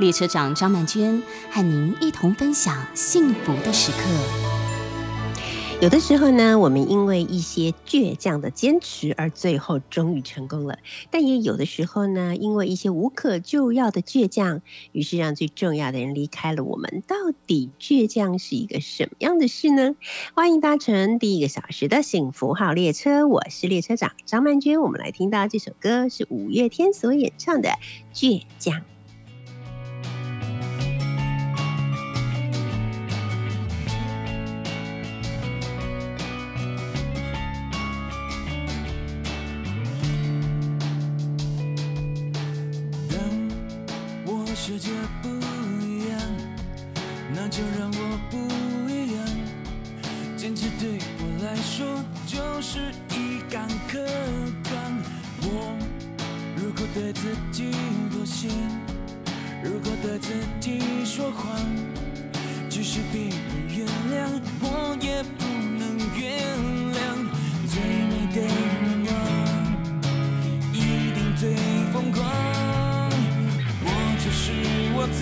列车长张曼娟和您一同分享幸福的时刻。有的时候呢，我们因为一些倔强的坚持而最后终于成功了；但也有的时候呢，因为一些无可救药的倔强，于是让最重要的人离开了我们。到底倔强是一个什么样的事呢？欢迎搭乘第一个小时的幸福号列车，我是列车长张曼娟。我们来听到这首歌是五月天所演唱的《倔强》。几多心，如果对自己说谎，即使别人原谅，我也不能原谅。最美的愿望，一定最疯狂。我就是我自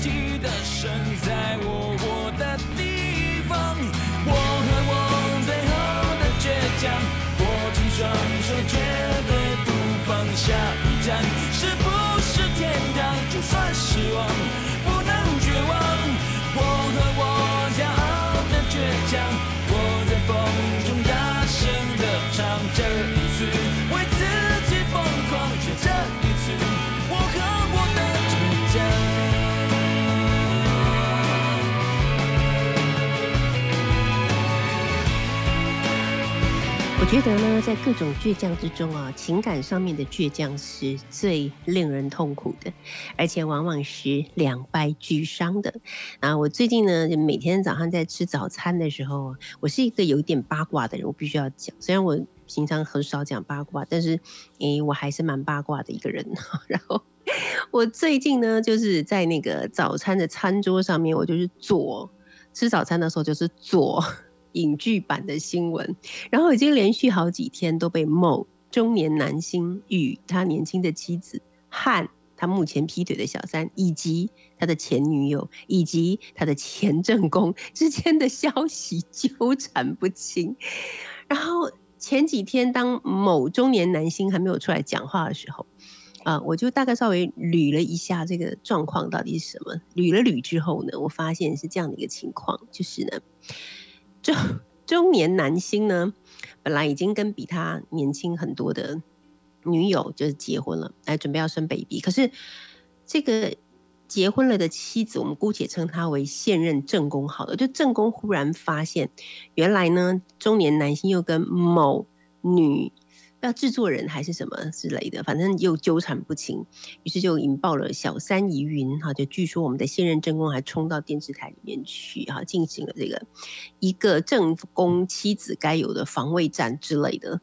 己的神，在我活的。算失望。觉得呢，在各种倔强之中啊，情感上面的倔强是最令人痛苦的，而且往往是两败俱伤的。啊，我最近呢，就每天早上在吃早餐的时候，我是一个有点八卦的人，我必须要讲。虽然我平常很少讲八卦，但是诶，我还是蛮八卦的一个人。然后我最近呢，就是在那个早餐的餐桌上面，我就是做吃早餐的时候，就是做。影剧版的新闻，然后已经连续好几天都被某中年男星与他年轻的妻子和他目前劈腿的小三，以及他的前女友以及他的前正宫之间的消息纠缠不清。然后前几天，当某中年男星还没有出来讲话的时候，啊，我就大概稍微捋了一下这个状况到底是什么。捋了捋之后呢，我发现是这样的一个情况，就是呢。中 中年男星呢，本来已经跟比他年轻很多的女友就是结婚了，来准备要生 baby。可是这个结婚了的妻子，我们姑且称她为现任正宫好了。就正宫忽然发现，原来呢，中年男星又跟某女。要制作人还是什么之类的，反正又纠缠不清，于是就引爆了小三疑云哈。就据说我们的现任正宫还冲到电视台里面去哈，进行了这个一个正宫妻子该有的防卫战之类的。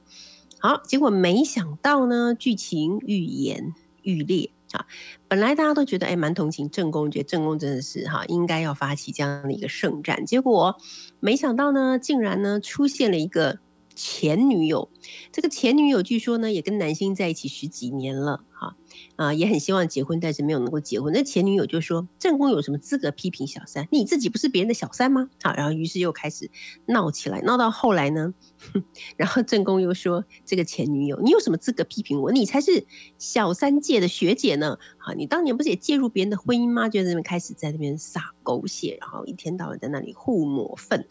好，结果没想到呢，剧情愈演愈烈啊！本来大家都觉得哎，蛮同情正宫，觉得正宫真的是哈，应该要发起这样的一个圣战。结果没想到呢，竟然呢出现了一个。前女友，这个前女友据说呢也跟男星在一起十几年了，哈啊也很希望结婚，但是没有能够结婚。那前女友就说：“正宫有什么资格批评小三？你自己不是别人的小三吗？”好，然后于是又开始闹起来，闹到后来呢，然后正宫又说：“这个前女友，你有什么资格批评我？你才是小三界的学姐呢！好，你当年不是也介入别人的婚姻吗？就在那边开始在那边撒狗血，然后一天到晚在那里互抹粪。”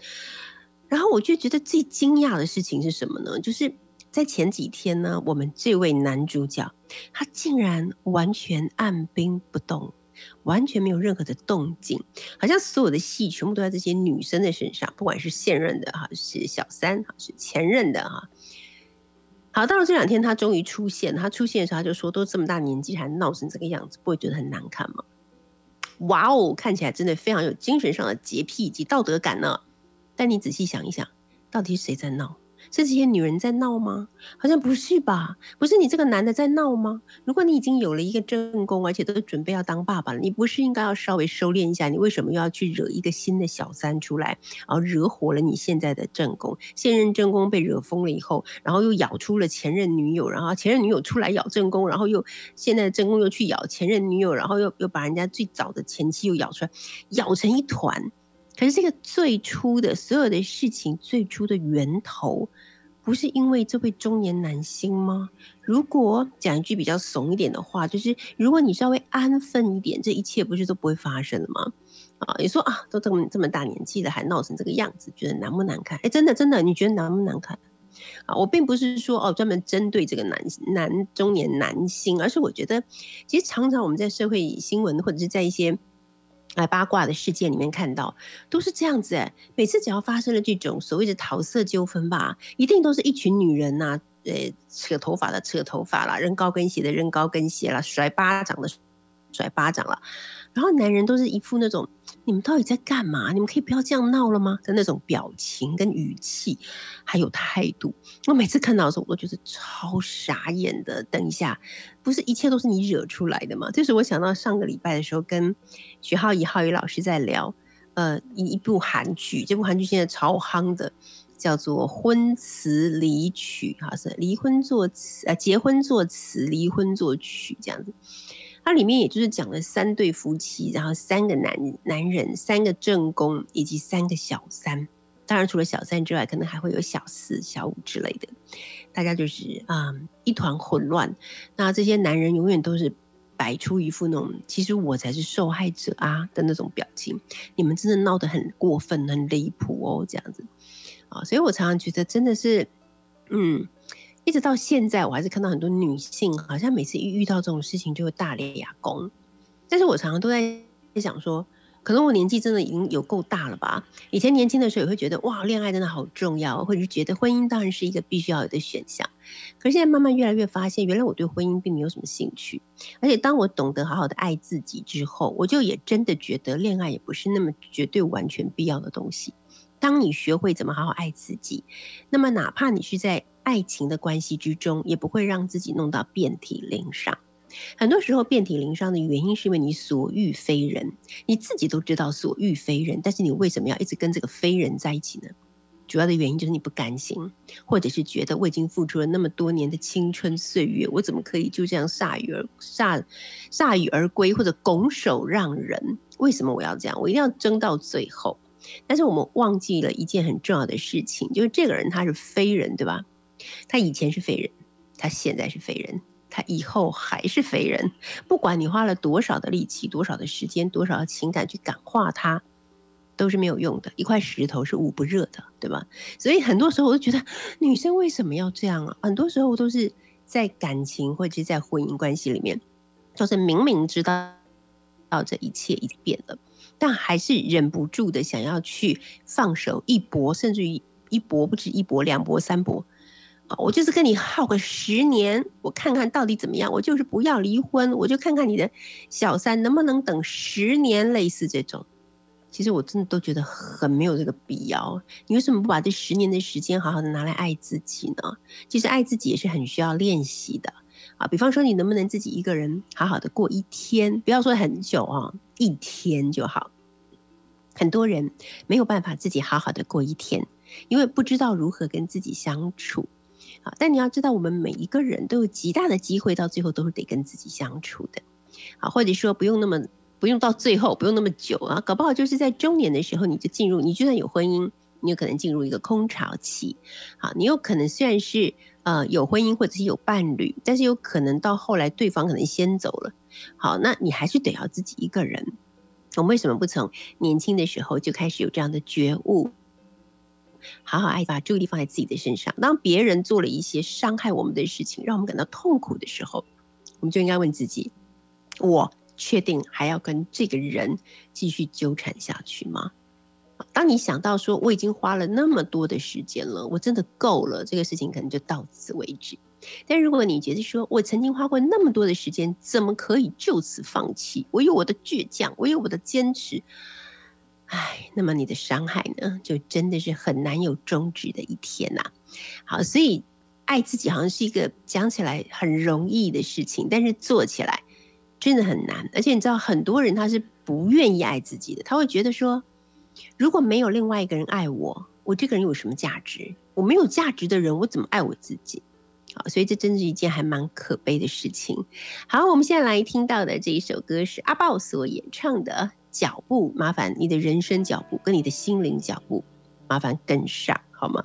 然后我就觉得最惊讶的事情是什么呢？就是在前几天呢，我们这位男主角他竟然完全按兵不动，完全没有任何的动静，好像所有的戏全部都在这些女生的身上，不管是现任的哈，是小三哈，是前任的哈。好，到了这两天，他终于出现。他出现的时候，他就说：“都这么大年纪，还闹成这个样子，不会觉得很难看吗？”哇哦，看起来真的非常有精神上的洁癖以及道德感呢。但你仔细想一想，到底是谁在闹？是这些女人在闹吗？好像不是吧？不是你这个男的在闹吗？如果你已经有了一个正宫，而且都准备要当爸爸了，你不是应该要稍微收敛一下？你为什么又要去惹一个新的小三出来，然后惹火了你现在的正宫？现任正宫被惹疯了以后，然后又咬出了前任女友，然后前任女友出来咬正宫，然后又现在正宫又去咬前任女友，然后又又把人家最早的前妻又咬出来，咬成一团。可是这个最初的所有的事情，最初的源头，不是因为这位中年男星吗？如果讲一句比较怂一点的话，就是如果你稍微安分一点，这一切不是都不会发生了吗？啊，你说啊，都这么这么大年纪了，还闹成这个样子，觉得难不难看？哎，真的真的，你觉得难不难看？啊，我并不是说哦专门针对这个男男中年男星，而是我觉得，其实常常我们在社会新闻或者是在一些。来，八卦的事件里面看到都是这样子，每次只要发生了这种所谓的桃色纠纷吧，一定都是一群女人呐，呃，扯头发的扯头发啦，扔高跟鞋的扔高跟鞋啦，甩巴掌的甩巴掌了，然后男人都是一副那种。你们到底在干嘛？你们可以不要这样闹了吗？的那种表情跟语气，还有态度，我每次看到的时候，我都觉得超傻眼的。等一下，不是一切都是你惹出来的吗？这是我想到上个礼拜的时候，跟徐浩怡、浩宇老师在聊，呃，一一部韩剧，这部韩剧现在超夯的，叫做《婚词离曲》，哈，是离婚作词，呃，结婚作词，离婚作曲这样子。它里面也就是讲了三对夫妻，然后三个男男人，三个正宫以及三个小三。当然，除了小三之外，可能还会有小四、小五之类的。大家就是啊，一团混乱。那这些男人永远都是摆出一副那种“其实我才是受害者啊”的那种表情。你们真的闹得很过分、很离谱哦，这样子啊。所以我常常觉得，真的是，嗯。一直到现在，我还是看到很多女性，好像每次一遇到这种事情就会大脸哑公。但是我常常都在想说，可能我年纪真的已经有够大了吧？以前年轻的时候也会觉得，哇，恋爱真的好重要，或者是觉得婚姻当然是一个必须要有的选项。可是现在慢慢越来越发现，原来我对婚姻并没有什么兴趣。而且当我懂得好好的爱自己之后，我就也真的觉得恋爱也不是那么绝对完全必要的东西。当你学会怎么好好爱自己，那么哪怕你是在爱情的关系之中，也不会让自己弄到遍体鳞伤。很多时候，遍体鳞伤的原因是因为你所欲非人，你自己都知道所欲非人，但是你为什么要一直跟这个非人在一起呢？主要的原因就是你不甘心，或者是觉得我已经付出了那么多年的青春岁月，我怎么可以就这样铩羽而铩铩羽而归，或者拱手让人？为什么我要这样？我一定要争到最后？但是我们忘记了一件很重要的事情，就是这个人他是非人，对吧？他以前是非人，他现在是非人，他以后还是非人。不管你花了多少的力气、多少的时间、多少的情感去感化他，都是没有用的。一块石头是捂不热的，对吧？所以很多时候我都觉得，女生为什么要这样啊？很多时候都是在感情或者是在婚姻关系里面，就是明明知道到这一切已经变了，但还是忍不住的想要去放手一搏，甚至于一搏不止一搏，两搏三搏。啊我就是跟你耗个十年，我看看到底怎么样。我就是不要离婚，我就看看你的小三能不能等十年。类似这种，其实我真的都觉得很没有这个必要。你为什么不把这十年的时间好好的拿来爱自己呢？其实爱自己也是很需要练习的啊。比方说，你能不能自己一个人好好的过一天？不要说很久啊，一天就好。很多人没有办法自己好好的过一天，因为不知道如何跟自己相处。啊！但你要知道，我们每一个人都有极大的机会，到最后都是得跟自己相处的。好，或者说不用那么不用到最后，不用那么久啊，搞不好就是在中年的时候，你就进入。你就算有婚姻，你有可能进入一个空巢期。好，你有可能虽然是呃有婚姻或者是有伴侣，但是有可能到后来对方可能先走了。好，那你还是得要自己一个人。我们为什么不从年轻的时候就开始有这样的觉悟？好好爱，把注意力放在自己的身上。当别人做了一些伤害我们的事情，让我们感到痛苦的时候，我们就应该问自己：我确定还要跟这个人继续纠缠下去吗？当你想到说我已经花了那么多的时间了，我真的够了，这个事情可能就到此为止。但如果你觉得说我曾经花过那么多的时间，怎么可以就此放弃？我有我的倔强，我有我的坚持。唉，那么你的伤害呢，就真的是很难有终止的一天呐。好，所以爱自己好像是一个讲起来很容易的事情，但是做起来真的很难。而且你知道，很多人他是不愿意爱自己的，他会觉得说，如果没有另外一个人爱我，我这个人有什么价值？我没有价值的人，我怎么爱我自己？好，所以这真是一件还蛮可悲的事情。好，我们现在来听到的这一首歌是阿豹所演唱的。脚步，麻烦你的人生脚步跟你的心灵脚步，麻烦跟上好吗？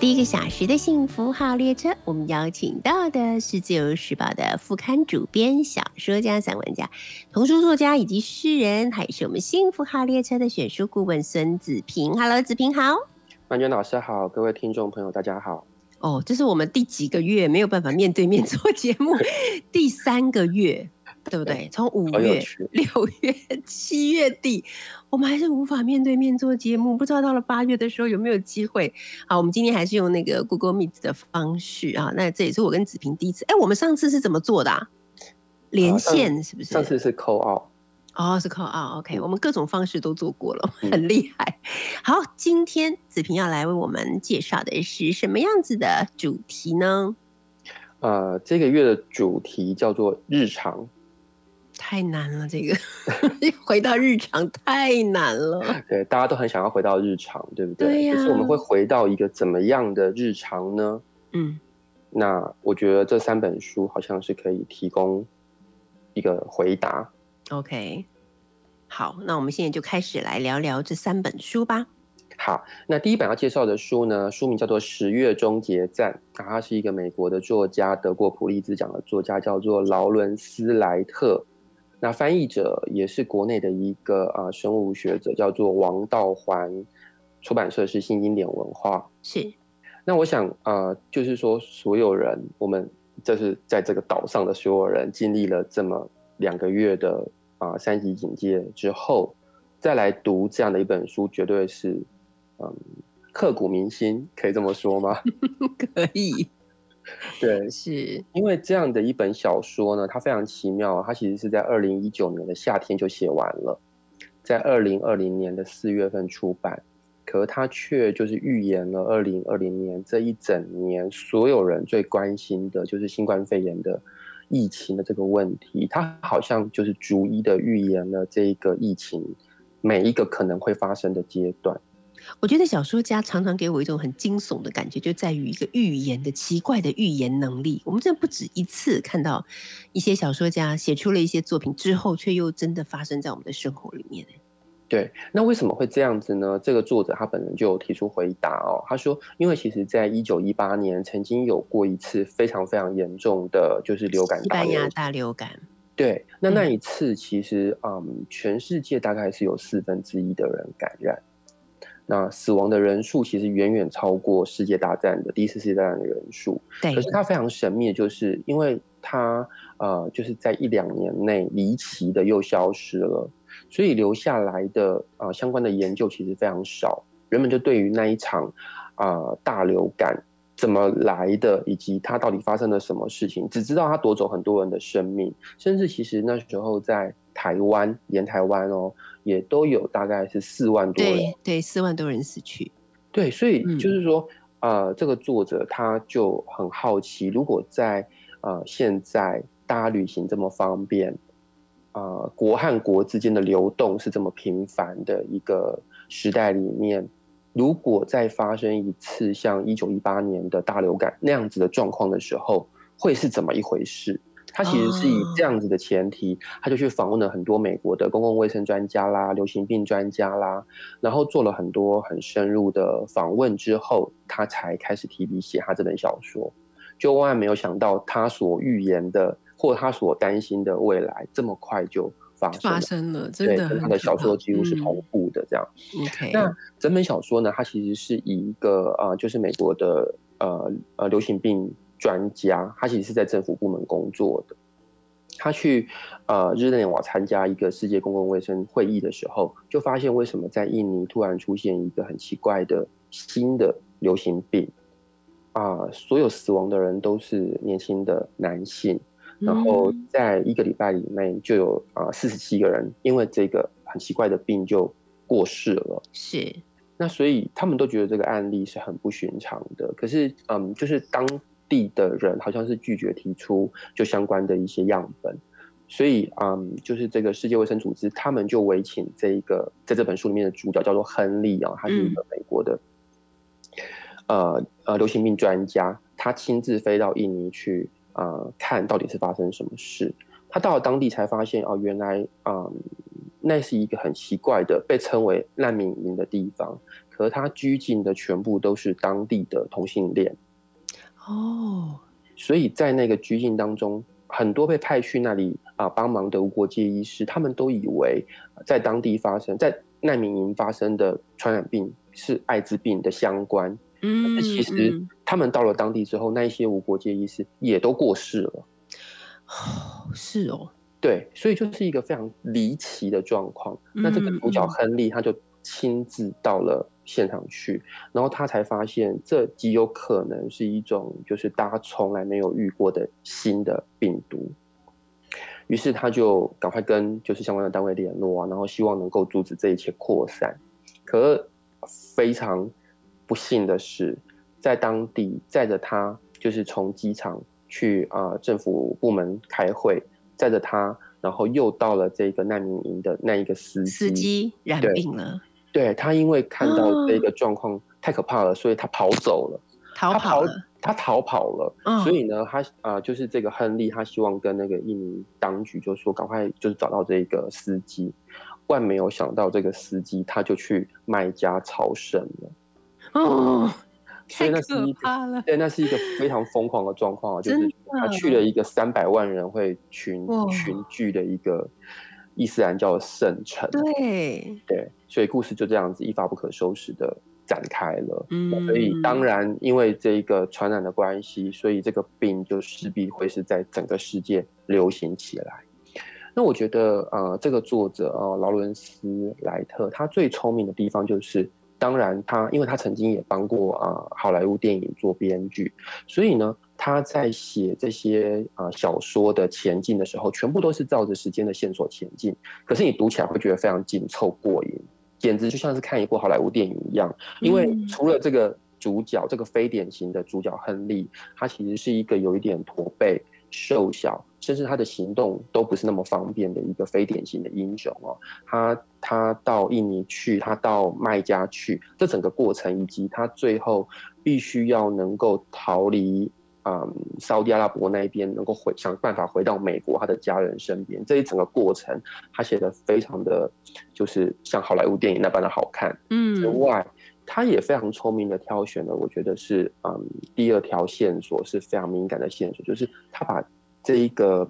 第一个小时的幸福号列车，我们邀请到的是自由时报的副刊主编、小说家、散文家、童书作家以及诗人，还是我们幸福号列车的选书顾问孙子平。Hello，子平好，曼娟老师好，各位听众朋友大家好。哦，这是我们第几个月没有办法面对面做节目？第三个月。对不对？从五月、六月、七月底，我们还是无法面对面做节目。不知道到了八月的时候有没有机会？好，我们今天还是用那个 Google Meet 的方式啊。那这也是我跟子平第一次。哎，我们上次是怎么做的？啊？连线是不是？上次是扣二。哦，是扣二。OK，我们各种方式都做过了，很厉害。好，今天子平要来为我们介绍的是什么样子的主题呢？呃，这个月的主题叫做日常。太难了，这个 回到日常太难了。对，大家都很想要回到日常，对不对？对呀。就是我们会回到一个怎么样的日常呢？嗯，那我觉得这三本书好像是可以提供一个回答。OK，好，那我们现在就开始来聊聊这三本书吧。好，那第一本要介绍的书呢，书名叫做《十月终结站》，他是一个美国的作家，得过普利兹奖的作家，叫做劳伦斯莱特。那翻译者也是国内的一个啊生物学者，叫做王道环，出版社是新经典文化。是，那我想啊，就是说所有人，我们就是在这个岛上的所有人，经历了这么两个月的啊三级警戒之后，再来读这样的一本书，绝对是嗯刻骨铭心，可以这么说吗？可以。对，是因为这样的一本小说呢，它非常奇妙。它其实是在二零一九年的夏天就写完了，在二零二零年的四月份出版，可是它却就是预言了二零二零年这一整年所有人最关心的就是新冠肺炎的疫情的这个问题。它好像就是逐一的预言了这一个疫情每一个可能会发生的阶段。我觉得小说家常常给我一种很惊悚的感觉，就在于一个预言的奇怪的预言能力。我们真的不止一次看到一些小说家写出了一些作品之后，却又真的发生在我们的生活里面。对，那为什么会这样子呢？这个作者他本人就有提出回答哦，他说，因为其实在一九一八年曾经有过一次非常非常严重的就是流感，西班牙大流感。对，那那一次其实嗯，全世界大概是有四分之一的人感染。那死亡的人数其实远远超过世界大战的第一次世界大战的人数。对可是它非常神秘，就是因为它呃就是在一两年内离奇的又消失了，所以留下来的呃相关的研究其实非常少。人们就对于那一场啊、呃大流感怎么来的，以及它到底发生了什么事情，只知道它夺走很多人的生命，甚至其实那时候在台湾沿台湾哦，也都有大概是四万多人对对，四万多人死去。对，所以嗯就是说，呃，这个作者他就很好奇，如果在呃现在大家旅行这么方便，呃，国和国之间的流动是这么频繁的一个时代里面，如果再发生一次像一九一八年的大流感那样子的状况的时候，会是怎么一回事？他其实是以这样子的前提，他就去访问了很多美国的公共卫生专家啦、流行病专家啦，然后做了很多很深入的访问之后，他才开始提笔写他这本小说。就万万没有想到，他所预言的或他所担心的未来，这么快就发生发了。生了，真对，的跟他的小说几乎是嗯同步的这样。OK，那整本小说呢，它其实是以一个呃，就是美国的呃呃流行病专家，他其实是在政府部门工作的。他去呃日内瓦参加一个世界公共卫生会议的时候，就发现为什么在印尼突然出现一个很奇怪的新的流行病啊、所有死亡的人都是年轻的男性，然后嗯在一个礼拜以内就有啊四十七个人因为这个很奇怪的病就过世了。是那所以他们都觉得这个案例是很不寻常的。可是，嗯，就是当地的人好像是拒绝提出就相关的一些样本，所以，嗯，就是这个世界卫生组织，他们就委请这一个在这本书里面的主角叫做亨利啊，他是一个美国的，呃呃流行病专家，他亲自飞到印尼去，呃，看到底是发生什么事。他到了当地才发现，哦，原来，嗯，那是一个很奇怪的被称为难民营的地方，可他拘禁的全部都是当地的同性恋，哦，所以在那个拘禁当中，很多被派去那里啊、帮忙的无国界医师，他们都以为呃在当地发生在难民营发生的传染病是艾滋病的相关，嗯其实嗯他们到了当地之后，那一些无国界医师也都过世了。哦是哦，对，所以就是一个非常离奇的状况。那这个嗯主角嗯亨利他就亲自到了现场去，然后他才发现这极有可能是一种就是大家从来没有遇过的新的病毒。于是他就赶快跟就是相关的单位联络啊，然后希望能够阻止这一切扩散。可非常不幸的是，在当地载着他就是从机场去啊、呃政府部门开会，载着他，然后又到了这个难民营的那一个司机，司机染病了，对他因为看到哦。这个状况太可怕了，所以他跑走了。他逃跑了，他逃跑了，嗯。所以呢，他啊、呃就是这个亨利，他希望跟那个印尼当局就说，赶快就是找到这个司机。万没有想到，这个司机他就去卖家朝圣了，哦，所以那是一对，那是一个非常疯狂的状况啊，就是他去了一个三百万人会群群聚的一个伊斯兰教的圣城，对，对，所以故事就这样子一发不可收拾的展开了。嗯所以当然，因为这一个传染的关系，所以这个病就势必会是在整个世界流行起来。那我觉得，呃，这个作者呃劳伦斯莱特，他最聪明的地方就是，当然他因为他曾经也帮过啊、呃好莱坞电影做编剧，所以呢，他在写这些啊、呃小说的前进的时候，全部都是照着时间的线索前进。可是你读起来会觉得非常紧凑过瘾，简直就像是看一部好莱坞电影一样。因为嗯除了这个主角，这个非典型的主角亨利，他其实是一个有一点驼背、瘦小，甚至他的行动都不是那么方便的一个非典型的英雄哦。他他到印尼去，他到卖家去，这整个过程以及他最后必须要能够逃离。嗯，沙特阿拉伯那边能够回想办法回到美国他的家人身边，这一整个过程他写的非常的，就是像好莱坞电影那般的好看。之嗯外，他也非常聪明的挑选了，我觉得是嗯第二条线索是非常敏感的线索，就是他把这一个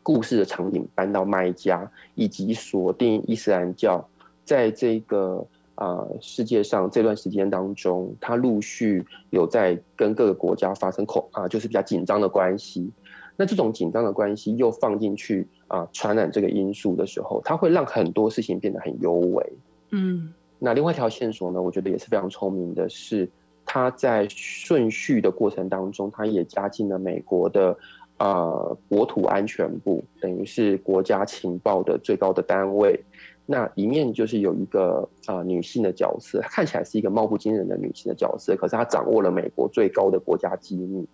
故事的场景搬到麦加，以及锁定伊斯兰教在这个啊世界上这段时间当中，它陆续有在跟各个国家发生恐啊，就是比较紧张的关系。那这种紧张的关系又放进去啊，传染这个因素的时候，它会让很多事情变得很优微。嗯，那另外一条线索呢，我觉得也是非常聪明的，是它在顺序的过程当中，它也加进了美国的呃国土安全部，等于是国家情报的最高的单位。那里面就是有一个啊女性的角色，看起来是一个貌不惊人的女性的角色，可是她掌握了美国最高的国家机密。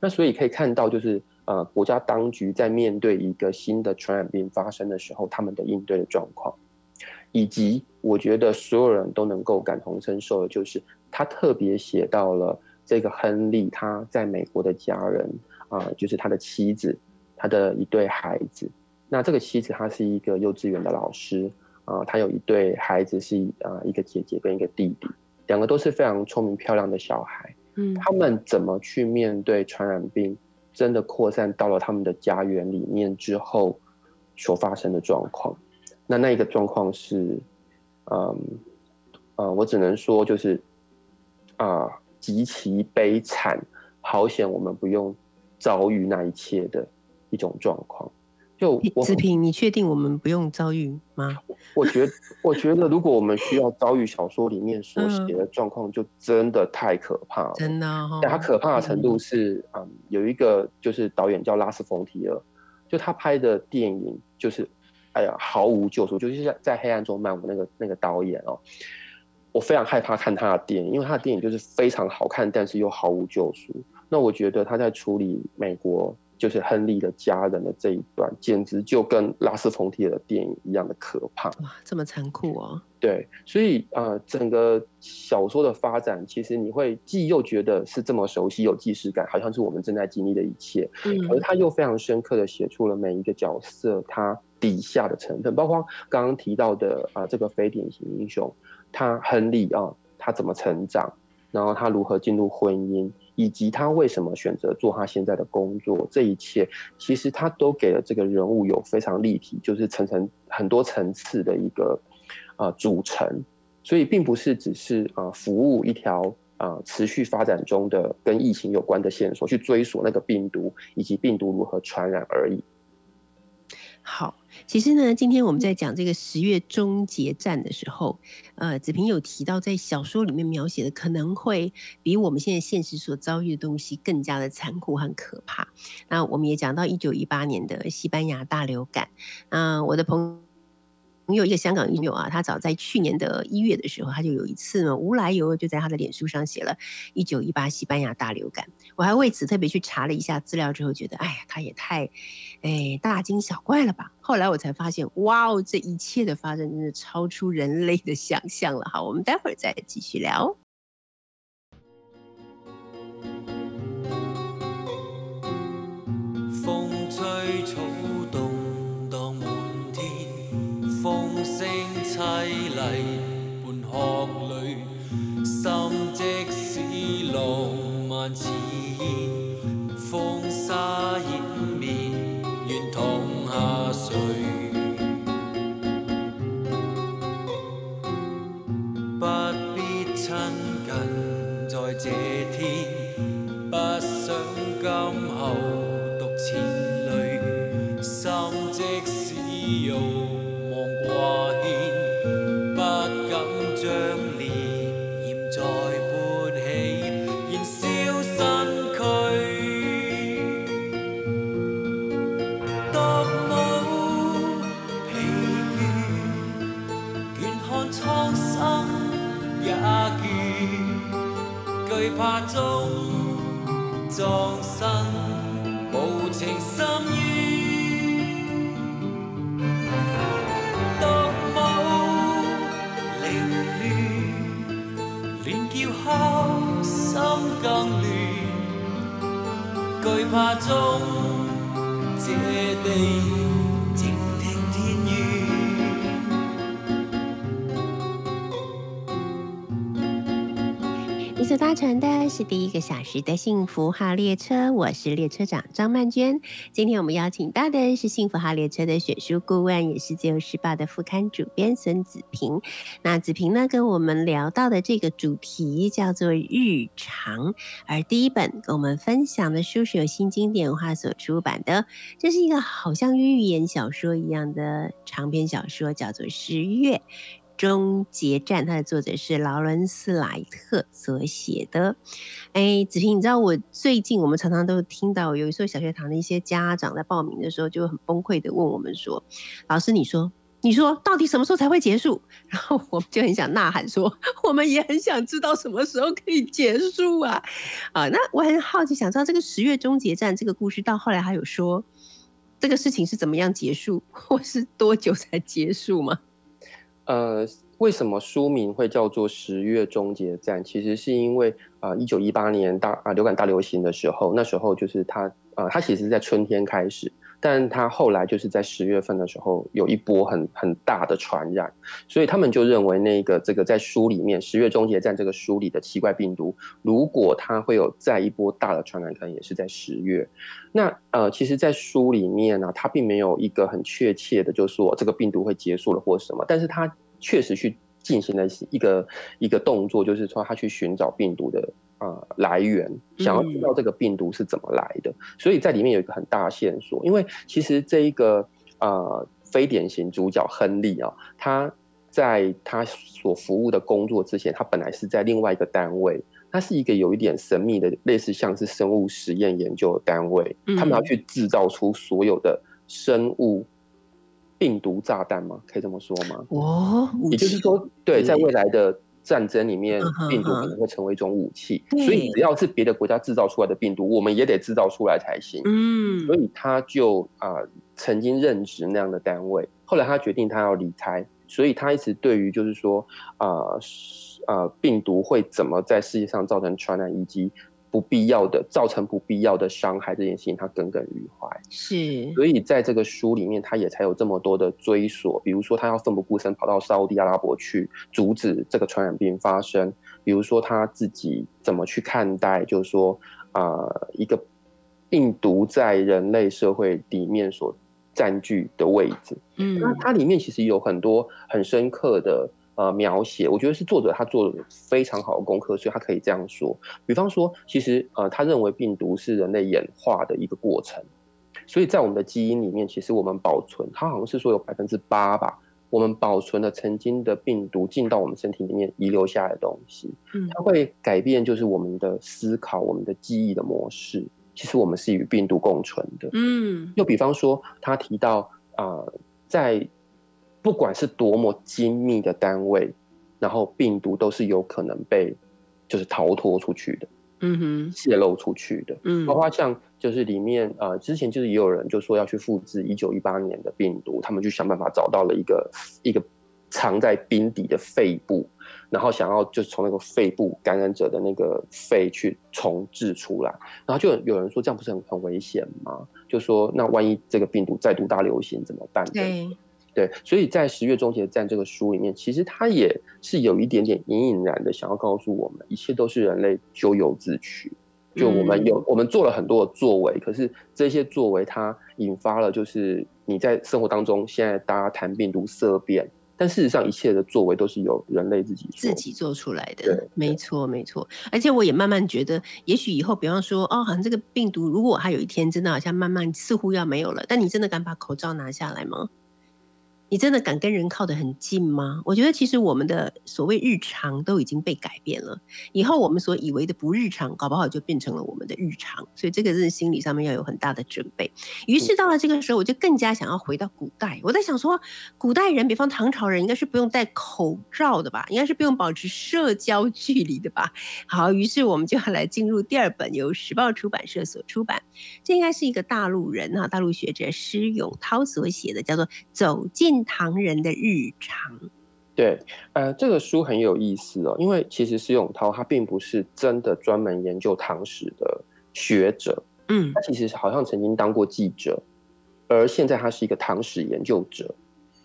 那所以可以看到，就是呃国家当局在面对一个新的传染病发生的时候，他们的应对的状况，以及我觉得所有人都能够感同身受的，就是他特别写到了这个亨利他在美国的家人啊，就是他的妻子，他的一对孩子。那这个妻子她是一个幼稚园的老师。啊，他有一对孩子，是啊一个姐姐跟一个弟弟，两个都是非常聪明漂亮的小孩。嗯，他们怎么去面对传染病真的扩散到了他们的家园里面之后所发生的状况？那那一个状况是，嗯，呃，我只能说就是啊极其悲惨，好险我们不用遭遇那一切的一种状况。就子平，你确定我们不用遭遇吗？我觉得，我觉得，如果我们需要遭遇小说里面所写的状况，就真的太可怕了。真的哈，它可怕的程度是，嗯，有一个就是导演叫拉斯冯提尔，就他拍的电影就是，哎呀，毫无救赎，就是在在黑暗中漫舞那个那个导演哦，我非常害怕看他的电影，因为他的电影就是非常好看，但是又毫无救赎。那我觉得他在处理美国。就是亨利的家人的这一段，简直就跟拉斯冯提尔的电影一样的可怕。哇，这么残酷哦！对，所以啊，整个小说的发展，其实你会既又觉得是这么熟悉、有既视感，好像是我们正在经历的一切，嗯，而他又非常深刻的写出了每一个角色他底下的成分，包括刚刚提到的啊，这个非典型英雄，他亨利啊，他怎么成长，然后他如何进入婚姻。以及他为什么选择做他现在的工作，这一切其实他都给了这个人物有非常立体，就是层层很多层次的一个啊组成，所以并不是只是啊服务一条啊持续发展中的跟疫情有关的线索，去追索那个病毒以及病毒如何传染而已。好。其实呢，今天我们在讲这个十月终结战的时候，呃，子平有提到，在小说里面描写的可能会比我们现在现实所遭遇的东西更加的残酷和可怕。那我们也讲到一九一八年的西班牙大流感，嗯，我的朋你有一个香港朋友啊，他早在去年的一月的时候，他就有一次呢无来由就在他的脸书上写了“一九一八西班牙大流感”。我还为此特别去查了一下资料，之后觉得，哎呀，他也太，哎，大惊小怪了吧？后来我才发现，哇哦，这一切的发生真的超出人类的想象了。好，我们待会儿再继续聊。声凄厉伴鶴里，心即使浪漫似烟，风沙惧怕中，葬身无情深渊，独舞凌乱，乱叫后心更乱。惧怕中，这地。搭乘的是第一个小时的幸福号列车，我是列车长张曼娟。今天我们邀请到的是幸福号列车的选书顾问，也是自由时报的副刊主编孙子平。那子平呢，跟我们聊到的这个主题叫做日常，而第一本跟我们分享的书是由新经典文化所出版的，这是一个好像寓言小说一样的长篇小说，叫做《十月》。终结战，它的作者是劳伦斯·莱特所写的。哎，子平，你知道我最近我们常常都听到有一所小学堂的一些家长在报名的时候就很崩溃的问我们说：“老师，你说，你说到底什么时候才会结束？” 然后我们就很想呐喊说：“我们也很想知道什么时候可以结束啊！”啊，那我很好奇，想知道这个十月终结战这个故事到后来还有说这个事情是怎么样结束，或是多久才结束吗？呃，为什么书名会叫做《十月终结战》？其实是因为啊，一九一八年大啊流感大流行的时候，那时候就是它呃，它其实是在春天开始，但他后来就是在十月份的时候有一波很很大的传染，所以他们就认为那个这个在书里面《十月终结战》这个书里的奇怪病毒，如果它会有再一波大的传染，可能也是在十月。那呃，其实，在书里面呢，它并没有一个很确切的，就是说这个病毒会结束了或什么，但是它确实去进行了一个一个动作，就是说他去寻找病毒的呃来源，想要知道这个病毒是怎么来的。所以在里面有一个很大的线索，因为其实这一个呃非典型主角亨利啊，他在他所服务的工作之前，他本来是在另外一个单位。他是一个有一点神秘的，类似像是生物实验研究的单位，他们要去制造出所有的生物病毒炸弹吗？可以这么说吗？哦，也就是说，对，在未来的战争里面，病毒可能会成为一种武器，所以只要是别的国家制造出来的病毒，我们也得制造出来才行。嗯，所以他就啊，曾经任职那样的单位，后来他决定他要离开，所以他一直对于就是说啊。呃，病毒会怎么在世界上造成传染，以及不必要的造成不必要的伤害这件事情，他耿耿于怀。是，所以在这个书里面，他也才有这么多的追索。比如说，他要奋不顾身跑到沙地阿拉伯去阻止这个传染病发生；，比如说他自己怎么去看待，就是说，啊，一个病毒在人类社会里面所占据的位置。嗯，那它里面其实有很多很深刻的。呃，描写我觉得是作者他做了非常好的功课，所以他可以这样说。比方说，其实呃，他认为病毒是人类演化的一个过程，所以在我们的基因里面，其实我们保存，他好像是说有百分之八吧，我们保存了曾经的病毒进到我们身体里面遗留下来的东西，嗯，它会改变就是我们的思考、我们的记忆的模式。其实我们是与病毒共存的，嗯。又比方说，他提到啊，在不管是多么精密的单位，然后病毒都是有可能被就是逃脱出去的，嗯哼，泄露出去的，嗯，包括像就是里面呃，之前就是也有人就说要去复制一九一八年的病毒，他们就想办法找到了一个一个藏在冰底的肺部，然后想要就是从那个肺部感染者的那个肺去重置出来，然后就有人说这样不是很很危险吗？就说那万一这个病毒再度大流行怎么办？对。对，所以在《十月终结战》这个书里面，其实他也是有一点点隐隐然的想要告诉我们，一切都是人类咎由自取。就我们有我们做了很多的作为，可是这些作为它引发了，就是你在生活当中，现在大家谈病毒色变，但事实上一切的作为都是由人类自己自己做出来的。对，没错，没错。而且我也慢慢觉得，也许以后，比方说，哦，好像这个病毒，如果它有一天真的好像慢慢似乎要没有了，但你真的敢把口罩拿下来吗？你真的敢跟人靠得很近吗？我觉得其实我们的所谓日常都已经被改变了，以后我们所以为的不日常，搞不好就变成了我们的日常。所以这个是心理上面要有很大的准备。于是到了这个时候，我就更加想要回到古代。我在想说，古代人，比方唐朝人，应该是不用戴口罩的吧？应该是不用保持社交距离的吧？好，于是我们就要来进入第二本由时报出版社所出版，这应该是一个大陆人哈，大陆学者施永涛所写的，叫做《走进》。唐人的日常，对，呃，这个书很有意思哦，因为其实施永涛他并不是真的专门研究唐史的学者，嗯，他其实好像曾经当过记者，而现在他是一个唐史研究者，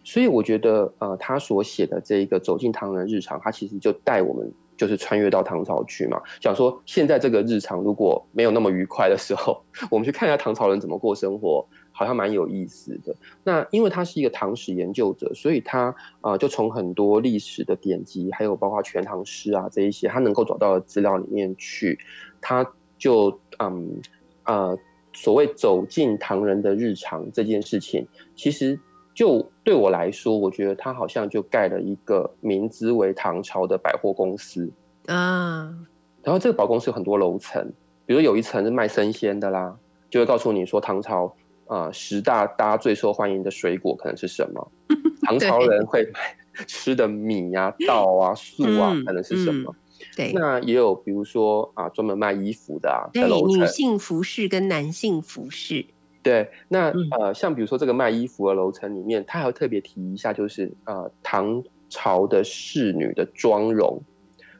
所以我觉得，呃，他所写的这一个走进唐人日常，他其实就带我们就是穿越到唐朝去嘛，想说现在这个日常如果没有那么愉快的时候，我们去看一下唐朝人怎么过生活，好像蛮有意思的。那因为他是一个唐史研究者，所以他啊、呃就从很多历史的典籍，还有包括《全唐诗》啊这一些，他能够找到的资料里面去，他就嗯呃所谓走进唐人的日常这件事情，其实就对我来说，我觉得他好像就盖了一个名字为唐朝的百货公司。啊，然后这个百货公司有很多楼层，比如有一层是卖生鲜的啦，就会告诉你说唐朝啊、呃十大大家最受欢迎的水果可能是什么，唐朝人会买 吃的米啊、稻啊、粟啊嗯可能是什么。对那也有比如说啊专门卖衣服的啊，对，女性服饰跟男性服饰，对，那、嗯呃，像比如说这个卖衣服的楼层里面，他还要特别提一下，就是呃唐朝的侍女的妆容。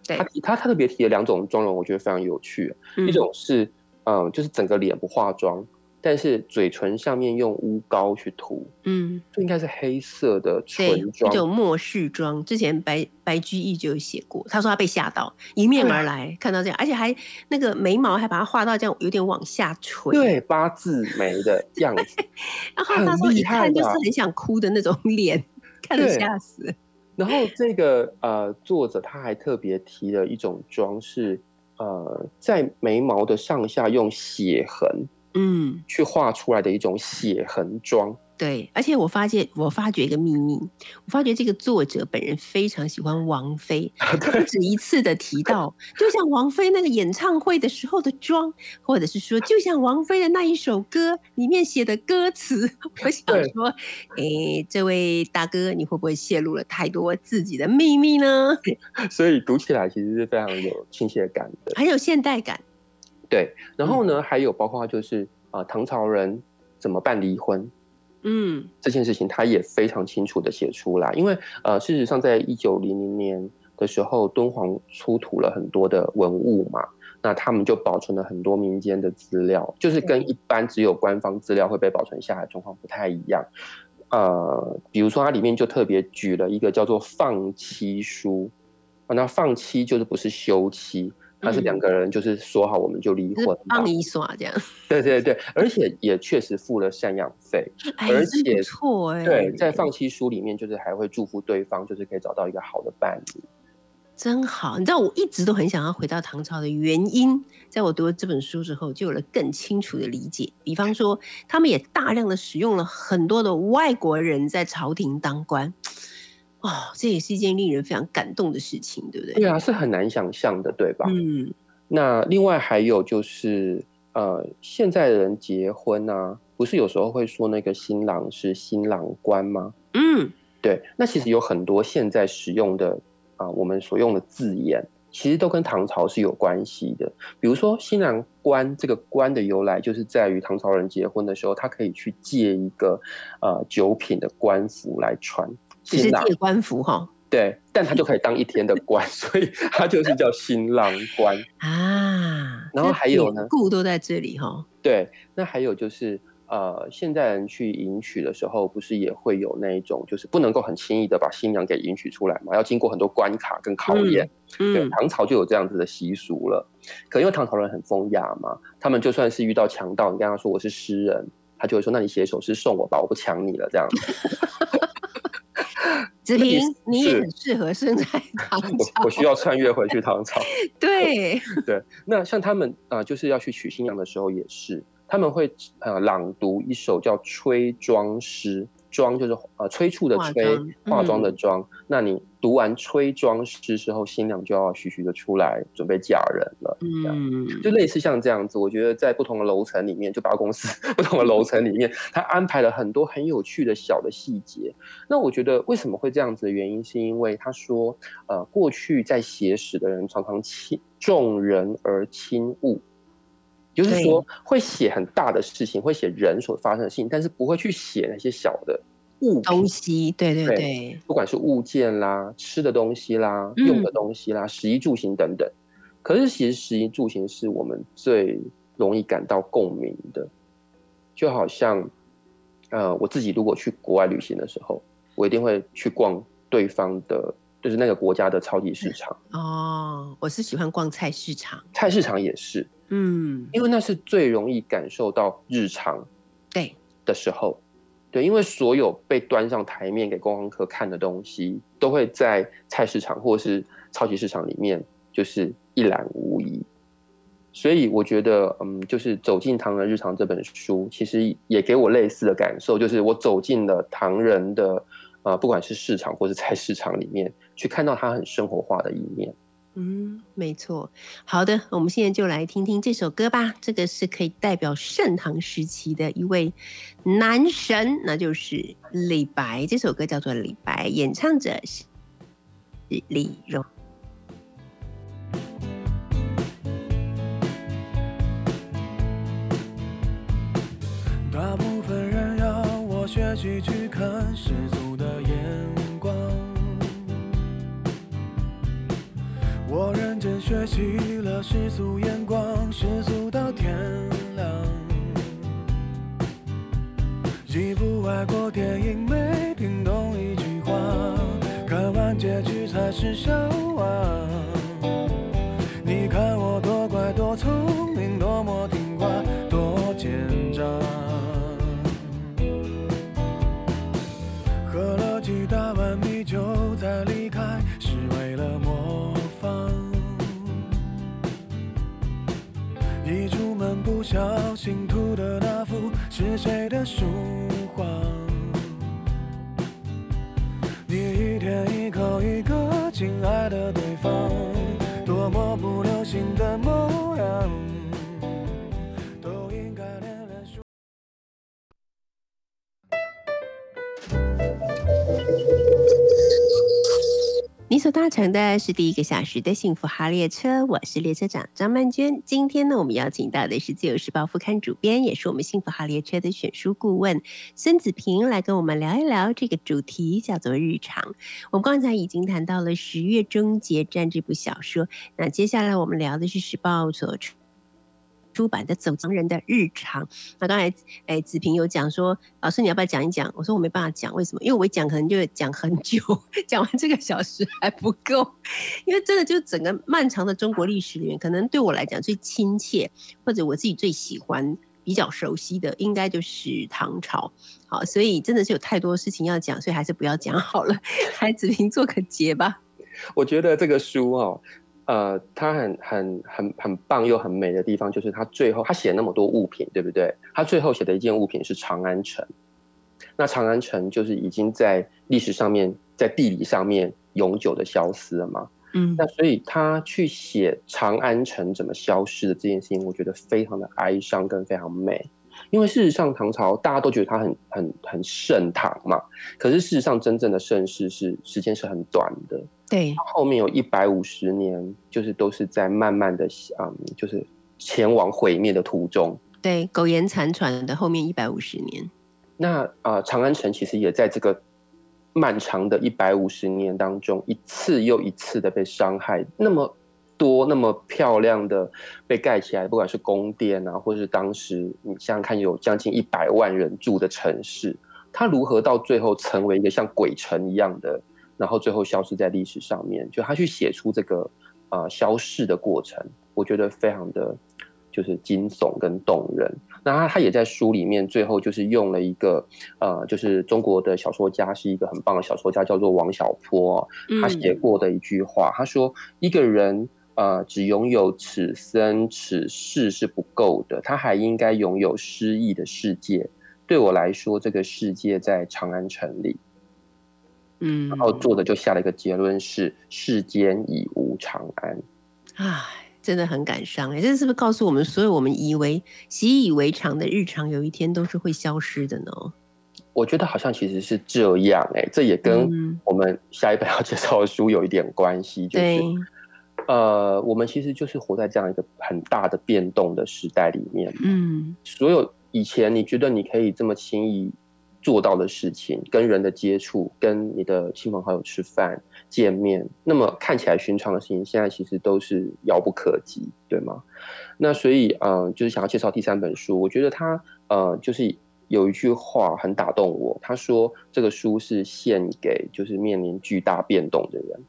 对他他他特别提了两种妆容，我觉得非常有趣。嗯一种是嗯、呃就是整个脸不化妆，但是嘴唇上面用乌膏去涂，嗯，这应该是黑色的，唇妆。一种末世妆。之前白白居易就有写过，他说他被吓到，迎面而来，看到这样，而且还那个眉毛还把它画到这样，有点往下垂。，对八字眉的样子，然后他说一看就是很想哭的那种 脸，看得吓死。然后这个呃作者他还特别提了一种妆是呃在眉毛的上下用血痕嗯，去画出来的一种血痕妆。对，而且我发现，我发觉一个秘密，我发觉这个作者本人非常喜欢王菲，他不止一次的提到，就像王菲那个演唱会的时候的妆，或者是说，就像王菲的那一首歌里面写的歌词，我想说，诶，这位大哥，你会不会泄露了太多自己的秘密呢？所以读起来其实是非常有亲切感的。很有现代感，对，然后呢，还有包括就是啊、呃唐朝人怎么办离婚嗯这件事情，他也非常清楚的写出来。因为呃，事实上在一九零零年的时候，敦煌出土了很多的文物嘛，那他们就保存了很多民间的资料，就是跟一般只有官方资料会被保存下来状况不太一样。呃，比如说它里面就特别举了一个叫做放妻书，啊，那放妻就是不是休妻，它是嗯两个人就是说好我们就离婚嘛帮，你耍这样，对对对，而且也确实付了赡养费，哎，而且错哎，对，在放弃书里面就是还会祝福对方，就是可以找到一个好的伴侣。真好，你知道我一直都很想要回到唐朝的原因，在我读了这本书之后，就有了更清楚的理解。比方说，他们也大量的使用了很多的外国人在朝廷当官，哦，这也是一件令人非常感动的事情，对不对？对啊，是很难想象的，对吧？嗯，那另外还有就是，呃，现在的人结婚啊，不是有时候会说那个新郎是新郎官吗？嗯，对，那其实有很多现在使用的啊、我们所用的字眼，其实都跟唐朝是有关系的。比如说新郎官这个官的由来，就是在于唐朝人结婚的时候，他可以去借一个呃九品的官服来穿。新郎只是借官服哈对，但他就可以当一天的官，所以他就是叫新郎官。啊，然后这还有呢典故都在这里哈。对，那还有就是，呃，现代人去迎娶的时候，不是也会有那一种，就是不能够很轻易的把新娘给迎娶出来嘛，要经过很多关卡跟考验。对，嗯，唐朝就有这样子的习俗了。可因为唐朝人很风雅嘛，他们就算是遇到强盗，你跟他说我是诗人，他就会说，那你写一首诗送我吧，我不抢你了这样子。子平，你也很适合生在 唐朝我，需要穿越回去唐朝。对，对，那像他们啊、呃就是要去娶新娘的时候也是，他们会呃朗读一首叫吹庄诗，妆就是呃催促的催，化妆的嗯妆。那你读完催妆诗之后，新娘就要徐徐的出来准备嫁人了。嗯，就类似像这样子，我觉得在不同的楼层里面，就百货公司不同的楼层里面，他安排了很多很有趣的小的细节。那我觉得为什么会这样子的原因，是因为他说，呃，过去在写史的人常常轻重人而轻物，就是说会写很大的事情，会写人所发生的事情，但是不会去写那些小的物品东西，对对对对，不管是物件啦、吃的东西啦、嗯用的东西啦、食衣住行等等。可是其实食衣住行是我们最容易感到共鸣的，就好像，呃，我自己如果去国外旅行的时候，我一定会去逛对方的就是那个国家的超级市场。哦，我是喜欢逛菜市场，菜市场也是，嗯，因为那是最容易感受到日常对，的时候。对，因为所有被端上台面给观光客看的东西，都会在菜市场或是超级市场里面，就是一览无遗。所以我觉得，嗯，就是《走进唐人日常》这本书，其实也给我类似的感受，就是我走进了唐人的，呃，不管是市场或是菜市场里面，去看到他很生活化的一面。嗯，没错。好的，我们现在就来听听这首歌吧。这个是可以代表盛唐时期的一位男神，那就是李白。这首歌叫做《李白》，演唱者是李荣。大部分人要我学习去看世俗的眼我认真学习了世俗眼光，世俗到天亮。一部外国电影没听懂一句话，看完结局才是笑话。你看我多乖多聪成的是第一个小时的幸福号列车，我是列车长张曼娟。今天呢，我们邀请到的是《自由时报》副刊主编，也是我们幸福号列车的选书顾问孙子平，来跟我们聊一聊这个主题，叫做日常。我们刚才已经谈到了《十月终结战》这部小说，那接下来我们聊的是时报所出。出版的《走藏人的日常》，那刚才哎子平有讲说，老师你要不要讲一讲？我说我没办法讲，为什么？因为我一讲可能就讲很久，讲完这个小时还不够，因为真的就整个漫长的中国历史里面，可能对我来讲最亲切，或者我自己最喜欢、比较熟悉的，应该就是唐朝。好，所以真的是有太多事情要讲，所以还是不要讲好了。来，子平做个结吧。我觉得这个书哦，呃，它很很很很棒又很美的地方，就是它最后他写那么多物品，对不对？他最后写的一件物品是长安城。那长安城就是已经在历史上面，在地理上面永久的消失了嘛。嗯那所以他去写长安城怎么消失的这件事情，我觉得非常的哀伤跟非常美。因为事实上，唐朝大家都觉得它很很很盛唐嘛，可是事实上真正的盛世是时间是很短的。对，后面有一百五十年，就是都是在慢慢的，嗯，就是前往毁灭的途中。对，苟延残喘的后面一百五十年。那啊、呃长安城其实也在这个漫长的一百五十年当中，一次又一次的被伤害，那么多那么漂亮的被盖起来，不管是宫殿啊，或是当时你想想看，有将近一百万人住的城市，它如何到最后成为一个像鬼城一样的，然后最后消失在历史上面？就他去写出这个啊、呃消逝的过程，我觉得非常的就是惊悚跟动人。那他他也在书里面最后就是用了一个呃，就是中国的小说家是一个很棒的小说家，叫做王小波，他写过的一句话，他说一个人呃只拥有此生此世是不够的，他还应该拥有诗意的世界。对我来说，这个世界在长安城里。嗯，然后作者就下了一个结论是：世间已无长安。唉，真的很感伤哎，这是不是告诉我们，所有我们以为习以为常的日常，有一天都是会消失的呢？我觉得好像其实是这样哎、这也跟嗯我们下一本要介绍的书有一点关系，就是对，呃，我们其实就是活在这样一个很大的变动的时代里面。嗯所有以前你觉得你可以这么轻易做到的事情，跟人的接触，跟你的亲朋好友吃饭、见面，那么看起来寻常的事情，现在其实都是遥不可及，对吗？那所以，呃，就是想要介绍第三本书，我觉得它，呃，就是有一句话很打动我，他说这个书是献给就是面临巨大变动的人，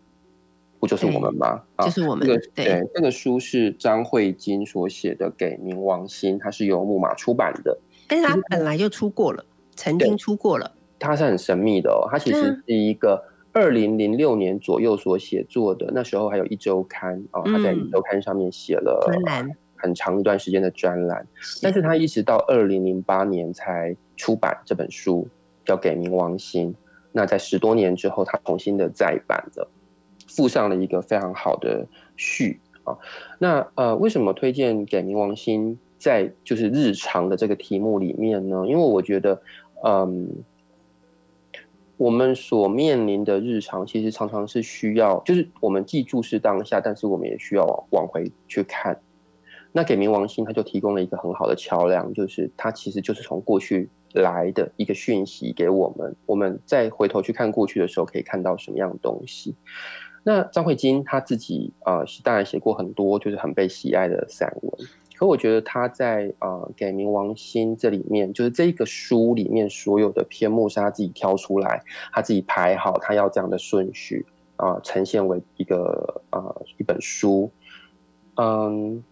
不就是我们吗？啊，就是我们这个对对，这个书是张慧晶所写的《给冥王星》，它是由木马出版的。但是他本来就出过了，曾经出过了，它是很神秘的哦，它其实是一个二零零六年左右所写作的，那时候还有一周刊啊，他在嗯一周刊上面写了很长一段时间的专栏，但是他一直到二零零八年才出版这本书，叫《给冥王星》。那在十多年之后，他重新的再版了，附上了一个非常好的序啊。那呃，为什么推荐《给冥王星》在就是日常的这个题目里面呢？因为我觉得，嗯。我们所面临的日常，其实常常是需要，就是我们既注视当下，但是我们也需要往回去看。那给冥王星，它就提供了一个很好的桥梁，就是它其实就是从过去来的一个讯息给我们，我们再回头去看过去的时候，可以看到什么样的东西。那张慧晶她自己啊、呃，当然写过很多就是很被喜爱的散文，可我觉得他在啊、呃《给冥王星》这里面，就是这个书里面所有的篇目是他自己挑出来，他自己排好，他要这样的顺序啊、呈现为一个啊、一本书，嗯。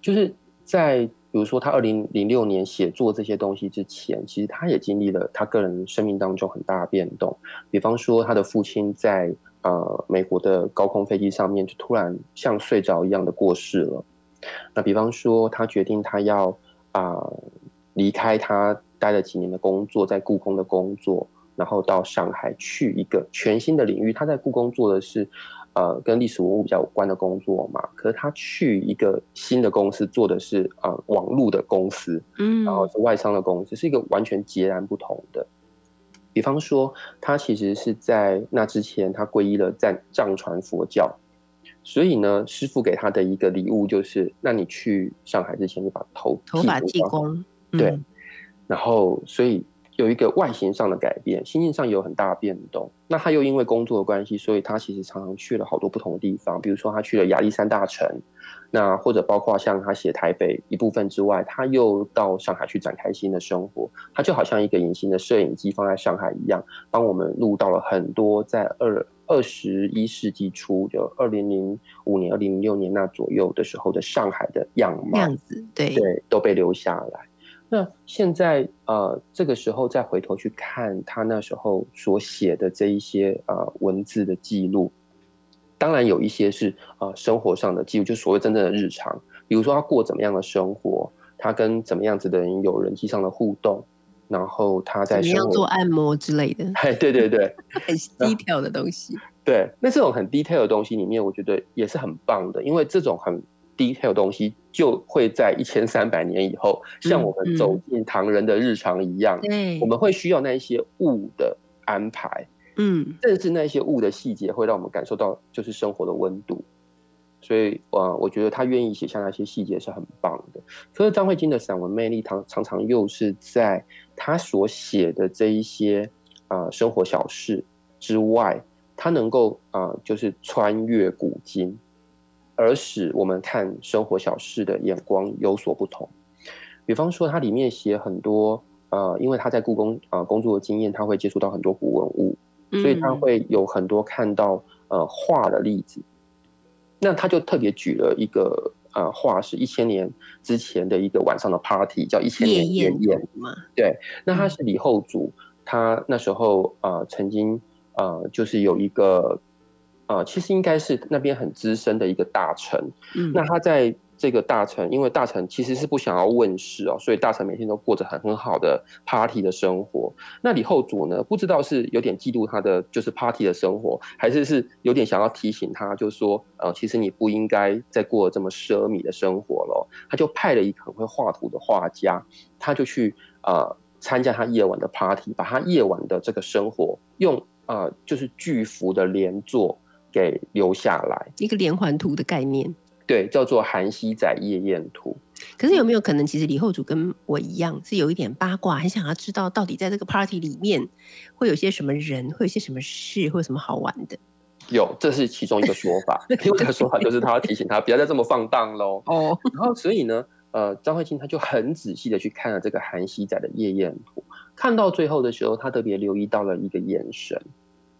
就是在比如说他二零零六年写作这些东西之前，其实他也经历了他个人生命当中很大的变动。比方说，他的父亲在呃美国的高空飞机上面就突然像睡着一样的过世了。那比方说，他决定他要啊、呃、离开他待了几年的工作，在故宫的工作，然后到上海去一个全新的领域。他在故宫做的是。呃，跟历史文物比较有关的工作嘛，可是他去一个新的公司做的是呃网络的公司，嗯，然后是外商的公司，是一个完全截然不同的。比方说，他其实是在那之前，他皈依了藏藏传佛教，所以呢，师傅给他的一个礼物就是，那你去上海之前，你把头头发剃光，对，嗯然后所以。有一个外形上的改变，心境上有很大的变动。那他又因为工作的关系，所以他其实常常去了好多不同的地方，比如说他去了亚历山大城，那或者包括像他写台北一部分之外，他又到上海去展开新的生活。他就好像一个隐形的摄影机放在上海一样，帮我们录到了很多在二二十一世纪初，就二零零五年、二零零六年那左右的时候的上海的样貌，样子对对，都被留下来。那现在呃，这个时候再回头去看他那时候所写的这一些呃文字的记录，当然有一些是呃生活上的记录，就所谓真正的日常，比如说他过怎么样的生活，他跟怎么样子的人有人际上的互动，然后他在怎么样生活做按摩之类的，哎，对对对 很 低调的东西。对，那这种很 detail 的东西里面，我觉得也是很棒的，因为这种很 detail 的东西就会在一千三百年以后，像我们走进唐人的日常一样，嗯我，们会需要那一些物的安排，嗯，甚至那些物的细节，会让我们感受到就是生活的温度。所以，呃，我觉得他愿意写下那些细节是很棒的。可是张慧晶的散文魅力，常常常又是在他所写的这一些啊、呃、生活小事之外，他能够啊、呃、就是穿越古今，而使我们看生活小事的眼光有所不同。比方说，他里面写很多呃，因为他在故宫啊、呃、工作的经验，他会接触到很多古文物，所以他嗯会有很多看到呃画的例子。那他就特别举了一个呃话，是一千年之前的一个晚上的 party，叫一千年夜宴宴。对，那他是李后主，他那时候呃曾经呃就是有一个呃其实应该是那边很资深的一个大臣，嗯，那他在这个大臣，因为大臣其实是不想要问世哦，所以大臣每天都过着很很好的 party 的生活。那李后主呢，不知道是有点嫉妒他的就是 party 的生活，还是是有点想要提醒他，就是说，呃，其实你不应该再过这么奢靡的生活了。他就派了一个很会画图的画家，他就去呃参加他夜晚的 party，把他夜晚的这个生活用呃就是巨幅的连作给留下来。一个连环图的概念。对，叫做《韩熙载夜宴图》。可是有没有可能，其实李后主跟我一样，是有一点八卦，很想要知道到底在这个 party 里面会有些什么人，会有些什么事，会有什么好玩的？有，这是其中一个说法。另外一个说法就是他要提醒他不要再这么放荡喽。哦，然后，所以呢，呃，张慧清他就很仔细的去看了这个韩熙载的夜宴图，看到最后的时候，他特别留意到了一个眼神，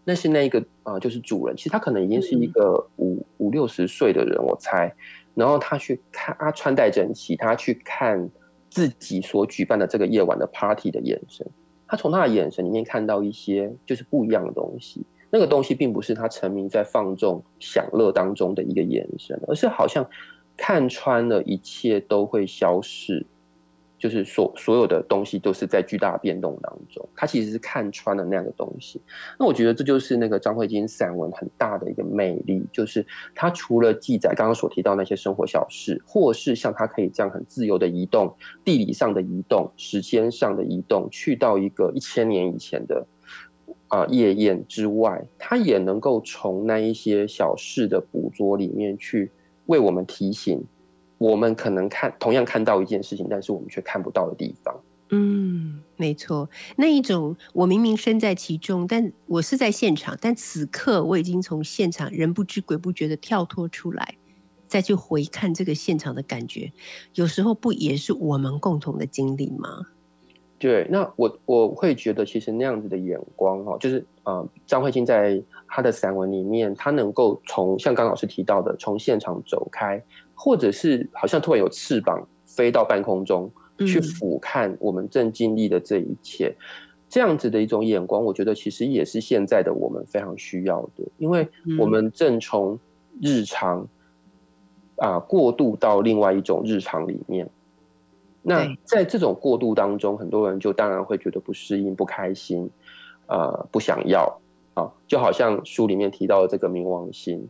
那是那一个啊、呃就是主人，其实他可能已经是一个五五六十岁的人，我猜。然后他去看，他穿戴整齐，他去看自己所举办的这个夜晚的 party 的眼神，他从他的眼神里面看到一些就是不一样的东西。那个东西并不是他沉迷在放纵享乐当中的一个眼神，而是好像看穿了一切都会消逝，就是所所有的东西都是在巨大变动当中。他其实是看穿了那样的东西。那我觉得这就是那个张慧晶散文很大的一个魅力，就是他除了记载刚刚所提到那些生活小事，或是像他可以这样很自由的移动，地理上的移动、时间上的移动，去到一个一千年以前的。啊，夜宴之外，他也能够从那一些小事的捕捉里面去为我们提醒，我们可能看同样看到一件事情，但是我们却看不到的地方。嗯，没错，那一种我明明身在其中，但我是在现场，但此刻我已经从现场人不知鬼不觉的跳脱出来，再去回看这个现场的感觉，有时候不也是我们共同的经历吗？对，那我我会觉得，其实那样子的眼光哈，就是呃，张慧清在她的散文里面，她能够从像刚老师提到的，从现场走开，或者是好像突然有翅膀飞到半空中去俯瞰我们正经历的这一切，这样子的一种眼光，我觉得其实也是现在的我们非常需要的，因为我们正从日常啊过渡到另外一种日常里面。那在这种过渡当中，很多人就当然会觉得不适应、不开心，呃，不想要。啊，就好像书里面提到的这个冥王星，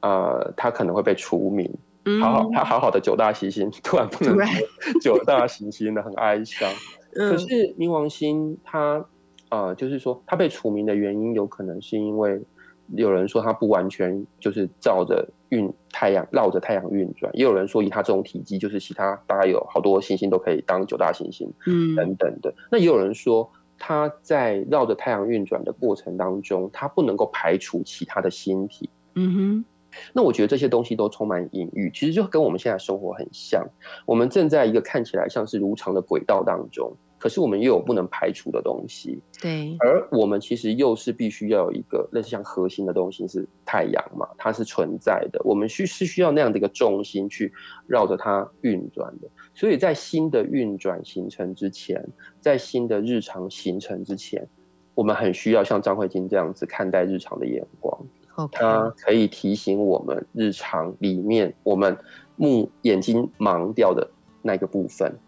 呃，他可能会被除名，好好他好好的九大行星突然不能 九大行星了，很哀伤。可是冥王星它呃，就是说它被除名的原因，有可能是因为有人说它不完全就是照着。运太阳绕着太阳运转，也有人说以它这种体积，就是其他大概有好多行星都可以当九大行星，嗯，等等的。那也有人说它在绕着太阳运转的过程当中，它不能够排除其他的星体，嗯哼。那我觉得这些东西都充满隐喻，其实就跟我们现在生活很像。我们正在一个看起来像是如常的轨道当中。可是我们又有不能排除的东西，对，而我们其实又是必须要有一个类似像核心的东西是太阳嘛，它是存在的，我们需是需要那样的一个重心去绕着它运转的。所以在新的运转形成之前，在新的日常形成之前，我们很需要像张慧晶这样子看待日常的眼光，它可以提醒我们日常里面我们目眼睛盲掉的那个部分。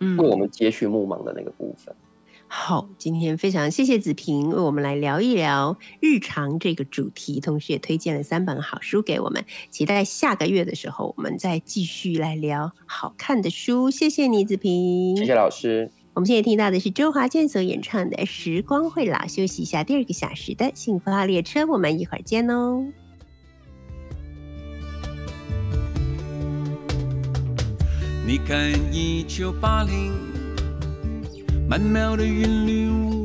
为我们接续目盲的那个部分。好，今天非常谢谢子平为我们来聊一聊日常这个主题，同时也推荐了三本好书给我们。期待下个月的时候，我们再继续来聊好看的书。谢谢你，子平。谢谢老师。我们现在听到的是周华健所演唱的《时光会老》。休息一下，第二个小时的幸福号列车，我们一会儿见哦。你看，一九八零，曼妙的韵律。